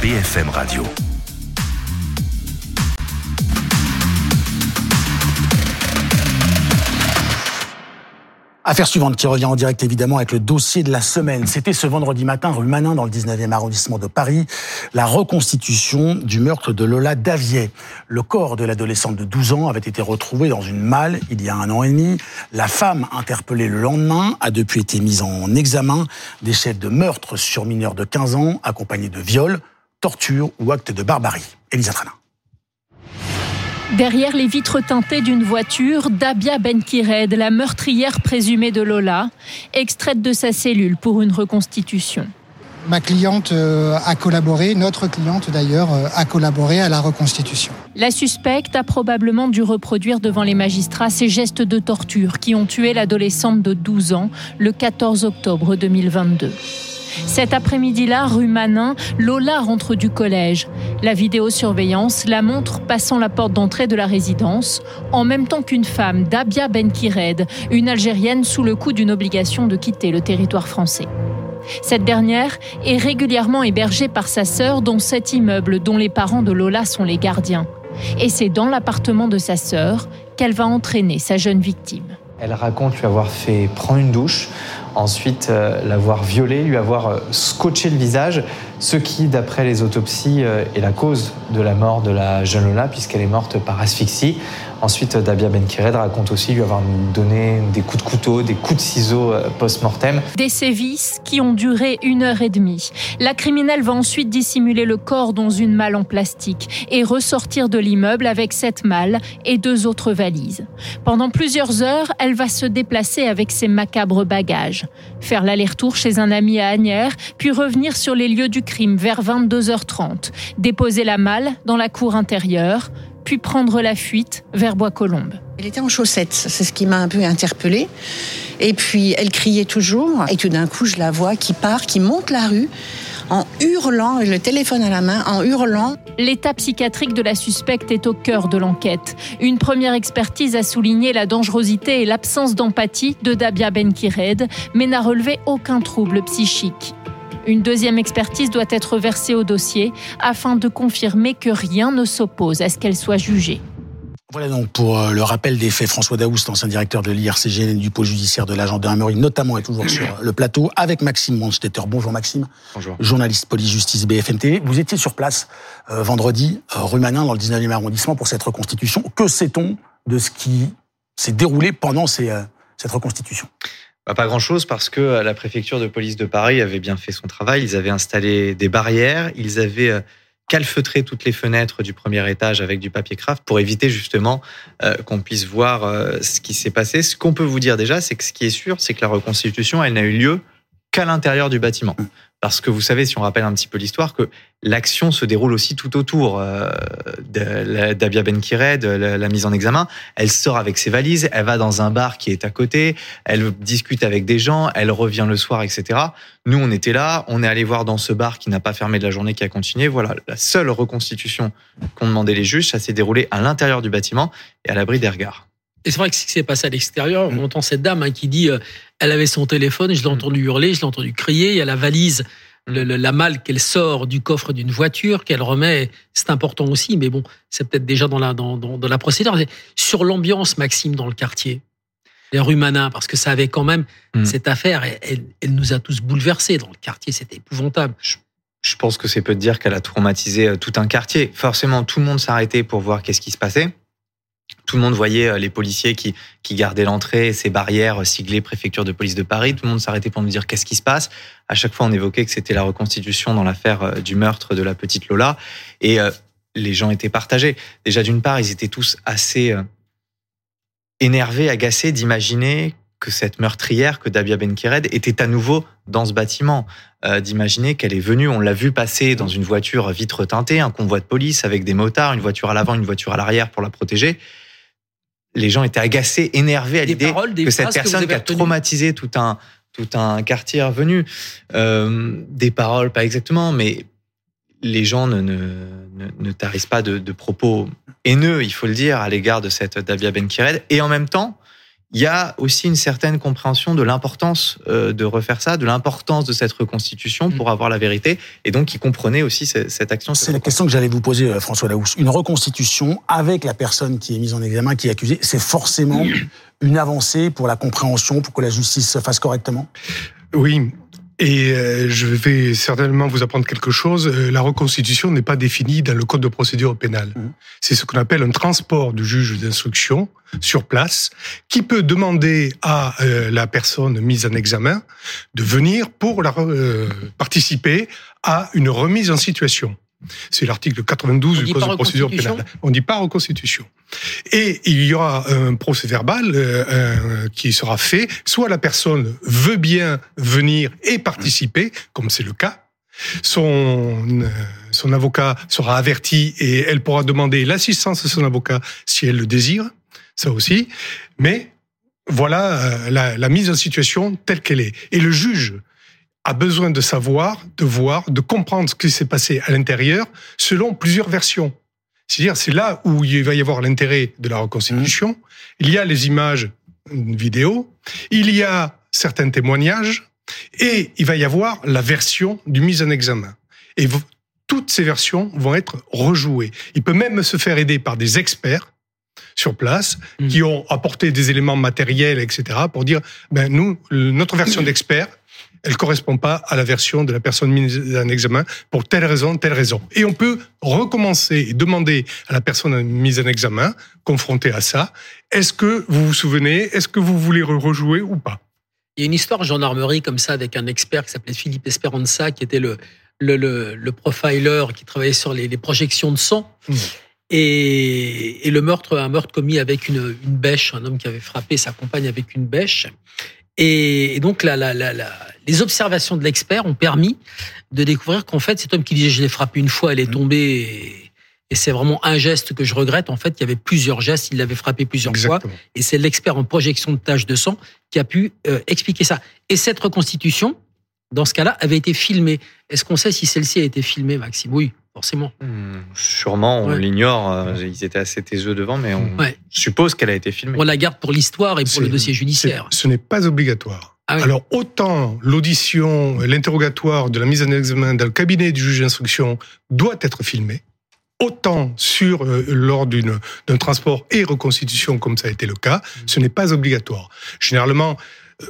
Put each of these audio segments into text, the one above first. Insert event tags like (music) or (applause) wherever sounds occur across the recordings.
BFM Radio. Affaire suivante qui revient en direct évidemment avec le dossier de la semaine. C'était ce vendredi matin rue Manin dans le 19e arrondissement de Paris, la reconstitution du meurtre de Lola Davier. Le corps de l'adolescente de 12 ans avait été retrouvé dans une malle il y a un an et demi. La femme interpellée le lendemain a depuis été mise en examen des chefs de meurtre sur mineurs de 15 ans accompagnés de viols, tortures ou actes de barbarie. Elisa Trana. Derrière les vitres teintées d'une voiture, Dabia Benkired, la meurtrière présumée de Lola, extraite de sa cellule pour une reconstitution. Ma cliente euh, a collaboré, notre cliente d'ailleurs, euh, a collaboré à la reconstitution. La suspecte a probablement dû reproduire devant les magistrats ces gestes de torture qui ont tué l'adolescente de 12 ans le 14 octobre 2022. Cet après-midi-là, rue Manin, Lola rentre du collège. La vidéosurveillance la montre passant la porte d'entrée de la résidence, en même temps qu'une femme, Dabia Benkired, une Algérienne sous le coup d'une obligation de quitter le territoire français. Cette dernière est régulièrement hébergée par sa sœur dans cet immeuble dont les parents de Lola sont les gardiens. Et c'est dans l'appartement de sa sœur qu'elle va entraîner sa jeune victime. Elle raconte lui avoir fait prendre une douche, ensuite euh, l'avoir violée, lui avoir euh, scotché le visage, ce qui, d'après les autopsies, euh, est la cause de la mort de la jeune Lola, puisqu'elle est morte par asphyxie. Ensuite, Dabia Benkired raconte aussi lui avoir donné des coups de couteau, des coups de ciseaux post-mortem. Des sévices qui ont duré une heure et demie. La criminelle va ensuite dissimuler le corps dans une malle en plastique et ressortir de l'immeuble avec cette malle et deux autres valises. Pendant plusieurs heures, elle va se déplacer avec ses macabres bagages, faire l'aller-retour chez un ami à Agnières, puis revenir sur les lieux du crime vers 22h30, déposer la malle dans la cour intérieure, puis prendre la fuite vers Bois-Colombes. Elle était en chaussettes, c'est ce qui m'a un peu interpellée. Et puis elle criait toujours, et tout d'un coup je la vois qui part, qui monte la rue en hurlant, le téléphone à la main, en hurlant. L'état psychiatrique de la suspecte est au cœur de l'enquête. Une première expertise a souligné la dangerosité et l'absence d'empathie de Dabia Benkired, mais n'a relevé aucun trouble psychique. Une deuxième expertise doit être versée au dossier afin de confirmer que rien ne s'oppose à ce qu'elle soit jugée. Voilà donc pour euh, le rappel des faits. François Daoust, ancien directeur de l'IRCGN du pôle judiciaire de l'agent de notamment est toujours sur le plateau avec Maxime Monstetter. Bonjour Maxime. Bonjour. Journaliste police-justice BFMT. Vous étiez sur place euh, vendredi, euh, rue Manin, dans le 19e arrondissement pour cette reconstitution. Que sait-on de ce qui s'est déroulé pendant cette reconstitution? Bah, pas grand-chose parce que la préfecture de police de Paris avait bien fait son travail. Ils avaient installé des barrières, ils avaient calfeutrer toutes les fenêtres du premier étage avec du papier craft pour éviter justement euh, qu'on puisse voir euh, ce qui s'est passé. Ce qu'on peut vous dire déjà, c'est que ce qui est sûr, c'est que la reconstitution, elle n'a eu lieu qu'à l'intérieur du bâtiment. Parce que vous savez, si on rappelle un petit peu l'histoire, que l'action se déroule aussi tout autour euh, d'Abia Benkired, la, la, mise en examen. Elle sort avec ses valises, elle va dans un bar qui est à côté, elle discute avec des gens, elle revient le soir, etc. Nous, on était là, on est allé voir dans ce bar qui n'a pas fermé de la journée, qui a continué. Voilà, la seule reconstitution qu'ont demandé les juges, ça s'est déroulé à l'intérieur du bâtiment et à l'abri des regards. Et c'est vrai que ce qui s'est passé à l'extérieur, on entend cette dame hein, qui dit euh, elle avait son téléphone, je l'ai entendu hurler, je l'ai entendu crier, il y a la valise, le, le, la malle qu'elle sort du coffre d'une voiture, qu'elle remet, c'est important aussi, mais bon, c'est peut-être déjà dans la, dans, dans, dans la procédure. Sur l'ambiance, Maxime, dans le quartier, les rues Manin, parce que ça avait quand même, mmh. cette affaire, elle, elle, nous a tous bouleversés dans le quartier, c'était épouvantable. Je, je pense que c'est peu de dire qu'elle a traumatisé euh, tout un quartier. Forcément, tout le monde s'arrêtait pour voir qu'est-ce qui se passait. Tout le monde voyait euh, les policiers qui, qui gardaient l'entrée, ces barrières siglées préfecture de police de Paris. Tout le monde s'arrêtait pour nous dire qu'est-ce qui se passe. À chaque fois, on évoquait que c'était la reconstitution dans l'affaire euh, du meurtre de la petite Lola. Et euh, les gens étaient partagés. Déjà, d'une part, ils étaient tous assez énervés, agacés d'imaginer que cette meurtrière, que Dabia Benkired, était à nouveau dans ce bâtiment. Euh, D'imaginer qu'elle est venue, on l'a vu passer dans une voiture vitre teintée, un convoi de police avec des motards, une voiture à l'avant, une voiture à l'arrière pour la protéger. Les gens étaient agacés, énervés à l'idée que cette personne qui a traumatisé tout un tout un quartier revenu, euh, des paroles pas exactement, mais les gens ne, ne, ne, ne tarissent pas de, de propos haineux, il faut le dire, à l'égard de cette Dabia Benkired. Et en même temps, il y a aussi une certaine compréhension de l'importance euh, de refaire ça, de l'importance de cette reconstitution pour avoir la vérité, et donc qui comprenait aussi cette action. C'est la question que j'allais vous poser, euh, François Laouche. Une reconstitution avec la personne qui est mise en examen, qui est accusée, c'est forcément (clears throat) une avancée pour la compréhension, pour que la justice se fasse correctement? Oui, et euh, je vais certainement vous apprendre quelque chose. Euh, la reconstitution n'est pas définie dans le code de procédure pénale. Mmh. C'est ce qu'on appelle un transport du juge d'instruction sur place, qui peut demander à euh, la personne mise en examen de venir pour la, participer à une remise en situation. C'est l'article 92 du Code de procédure pénale. On dit pas reconstitution. Et il y aura un procès verbal euh, qui sera fait. Soit la personne veut bien venir et participer, comme c'est le cas. Son, euh, son avocat sera averti et elle pourra demander l'assistance de son avocat si elle le désire. Ça aussi. Mais voilà euh, la, la mise en situation telle qu'elle est. Et le juge a besoin de savoir, de voir, de comprendre ce qui s'est passé à l'intérieur selon plusieurs versions. C'est-à-dire, c'est là où il va y avoir l'intérêt de la reconstitution. Mmh. Il y a les images vidéo, il y a certains témoignages, et il va y avoir la version du mise en examen. Et toutes ces versions vont être rejouées. Il peut même se faire aider par des experts sur place mmh. qui ont apporté des éléments matériels, etc., pour dire, ben nous, notre version (clears throat) d'expert, elle correspond pas à la version de la personne mise en examen pour telle raison, telle raison. Et on peut recommencer et demander à la personne mise en examen, confrontée à ça, est-ce que vous vous souvenez, est-ce que vous voulez rejouer ou pas? Il y a une histoire en gendarmerie comme ça avec un expert qui s'appelait Philippe Esperanza, qui était le, le, le, profiler qui travaillait sur les, projections de sang. Mmh. Et, et, le meurtre, un meurtre commis avec une, une bêche, un homme qui avait frappé sa compagne avec une bêche. Et donc, la, la, la, les observations de l'expert ont permis de découvrir qu'en fait, cet homme qui disait je l'ai frappé une fois, elle est mmh. tombée. Et, c'est vraiment un geste que je regrette. En fait, il y avait plusieurs gestes, il l'avait frappé plusieurs fois. Et c'est l'expert en projection de taches de sang qui a pu euh, expliquer ça. Et cette reconstitution, dans ce cas-là, avait été filmée. Est-ce qu'on sait si celle-ci a été filmée, Maxime? Oui forcément. Hmm, sûrement, on l'ignore. Euh, ils étaient assez taiseux devant, mais on suppose qu'elle a été filmée. On la garde pour l'histoire et pour le dossier judiciaire. Ce n'est pas obligatoire. Ah Alors autant l'audition, l'interrogatoire de la mise en examen dans le cabinet du juge d'instruction doit être filmé, autant sur euh, lors d'une d'un transport et reconstitution comme ça a été le cas, ce n'est pas obligatoire. Généralement, euh,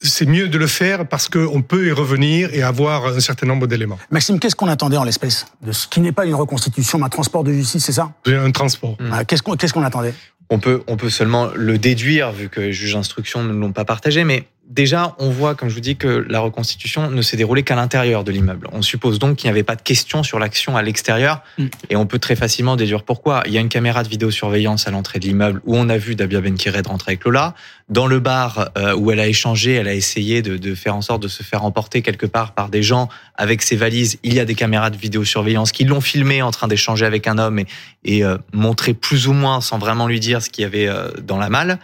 c'est mieux de le faire parce qu'on peut y revenir et avoir un certain nombre d'éléments. Maxime, qu'est-ce qu'on attendait en l'espèce de ce qui n'est pas une reconstitution, mais un transport de justice, c'est ça? Un transport. Qu'est-ce qu'on qu'est-ce qu'on attendait? On peut, on peut seulement le déduire vu que les juges d'instruction ne l'ont pas partagé, mais déjà, on voit, comme je vous dis, que la reconstitution ne s'est déroulée qu'à l'intérieur de l'immeuble. On suppose donc qu'il n'y avait pas de question sur l'action à l'extérieur, mm. et on peut très facilement déduire pourquoi. Il y a une caméra de vidéosurveillance à l'entrée de l'immeuble où on a vu Dabia Benkired rentrer avec Lola. Dans le bar euh, où elle a échangé, elle a essayé de, faire en sorte de se faire emporter quelque part par des gens avec ses valises. Il y a des caméras de vidéosurveillance qui l'ont filmé en train d'échanger avec un homme et, et euh, montrer plus ou moins, sans vraiment lui dire ce qu'il y avait euh, dans la malle.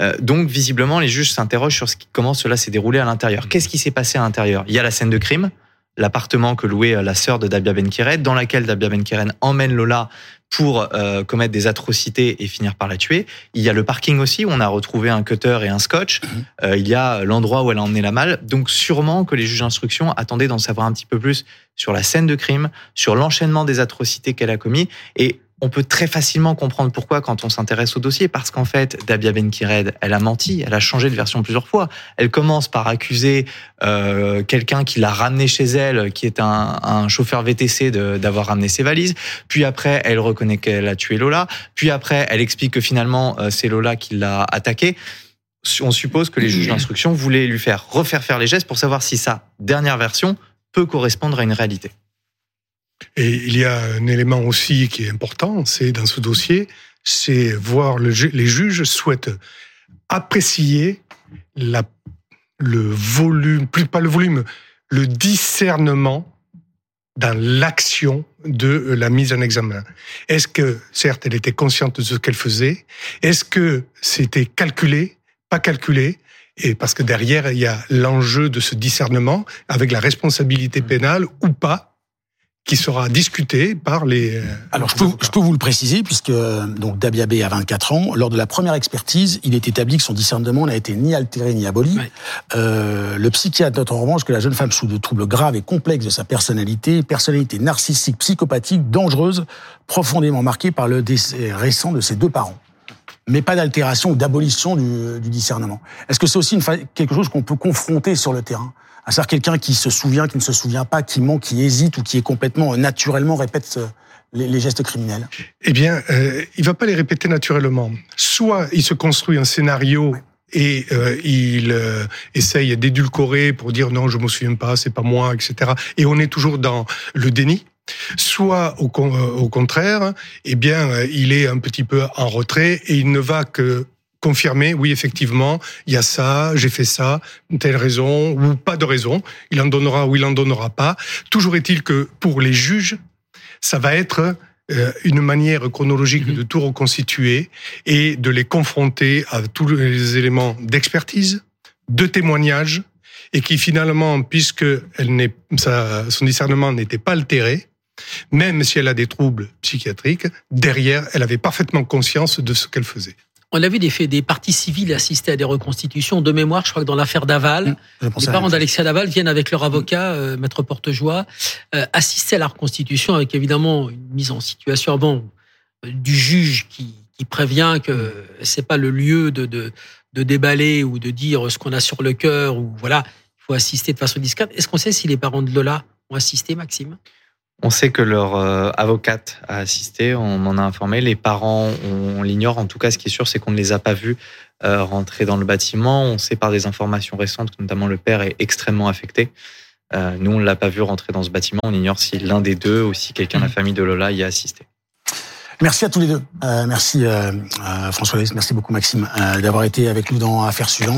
Euh, donc visiblement, les juges s'interrogent sur ce qui, comment cela s'est déroulé à l'intérieur. Qu'est-ce qui s'est passé à l'intérieur? Il y a la scène de crime, l'appartement que louait euh, la sœur de Dabia Benkired, dans laquelle Dabia Benkired emmène Lola pour euh, commettre des atrocités et finir par la tuer. Il y a le parking aussi où on a retrouvé un cutter et un scotch. Mhm. il y a l'endroit où elle a emmené la malle. Donc sûrement que les juges d'instruction attendaient d'en savoir un petit peu plus sur la scène de crime, sur l'enchaînement des atrocités qu'elle a commis et on peut très facilement comprendre pourquoi quand on s'intéresse au dossier, parce qu'en fait, Dabia Benkired, elle a menti, elle a changé de version plusieurs fois. Elle commence par accuser euh, quelqu'un qui l'a ramené chez elle, qui est un, chauffeur VTC, d'avoir ramené ses valises. Puis après, elle reconnaît qu'elle a tué Lola. Puis après, elle explique que finalement, euh, c'est Lola qui l'a attaqué. On suppose que les juges d'instruction voulaient lui faire refaire faire les gestes pour savoir si sa dernière version peut correspondre à une réalité. Et il y a un élément aussi qui est important, c'est dans ce dossier, c'est voir le, les juges souhaitent apprécier le volume, plus pas le volume, le discernement dans l'action de la mise en examen. Est-ce que, certes, elle était consciente de ce qu'elle faisait Est-ce que c'était calculé, pas calculé et parce que derrière, il y a l'enjeu de ce discernement avec la responsabilité pénale ou pas qui sera discuté par les. Alors je peux, je peux vous le préciser puisque donc Dabiabé a 24 ans. Lors de la première expertise, il est établi que son discernement n'a été ni altéré ni aboli. Euh, le psychiatre note en revanche que la jeune femme sous de troubles graves et complexes de sa personnalité, personnalité narcissique, psychopathique, dangereuse, profondément marquée par le décès récent de ses deux parents mais pas d'altération ou d'abolition du, du, discernement. Est-ce que c'est aussi une, quelque chose qu'on peut confronter sur le terrain? À savoir quelqu'un qui se souvient, qui ne se souvient pas, qui ment, qui hésite ou qui est complètement euh, naturellement répète euh, les, les gestes criminels Eh bien, euh, il va pas les répéter naturellement. Soit il se construit un scénario. Et euh, il euh, essaye d'édulcorer pour dire non, je me souviens pas, c'est pas moi, etc. Et on est toujours dans le déni. Soit au, au contraire, eh bien, il est un petit peu en retrait et il ne va que confirmer, oui, effectivement, il y a ça, j'ai fait ça, telle raison, ou pas de raison. Il en donnera ou il en donnera pas. Toujours est-il que pour les juges, ça va être euh, une manière chronologique de tout reconstituer et de les confronter à tous les éléments d'expertise, de témoignage, et qui finalement, puisque elle n'est, son discernement n'était pas altéré, même si elle a des troubles psychiatriques, derrière, elle avait parfaitement conscience de ce qu'elle faisait. On a vu des, faits, des parties civiles assister à des reconstitutions. De mémoire, je crois que dans l'affaire Daval, mmh, les parents d'Alexia Daval viennent avec leur avocat, euh, maître Portejoie, euh, assister à la reconstitution avec évidemment une mise en situation avant euh, du juge qui, qui, prévient que c'est pas le lieu de, de, de, déballer ou de dire ce qu'on a sur le cœur ou voilà, il faut assister de façon discrète. Est-ce qu'on sait si les parents de Lola ont assisté, Maxime? On sait que leur euh, avocate a assisté, on m'en a informé. Les parents, on, l'ignore. En tout cas, ce qui est sûr, c'est qu'on ne les a pas vus euh, rentrer dans le bâtiment. On sait par des informations récentes que notamment le père est extrêmement affecté. Euh, nous, on ne l'a pas vu rentrer dans ce bâtiment. On ignore si l'un des deux ou si quelqu'un de la mmh. famille de Lola y a assisté. Merci à tous les deux. merci François merci beaucoup Maxime d'avoir été avec nous dans Affaires suivantes.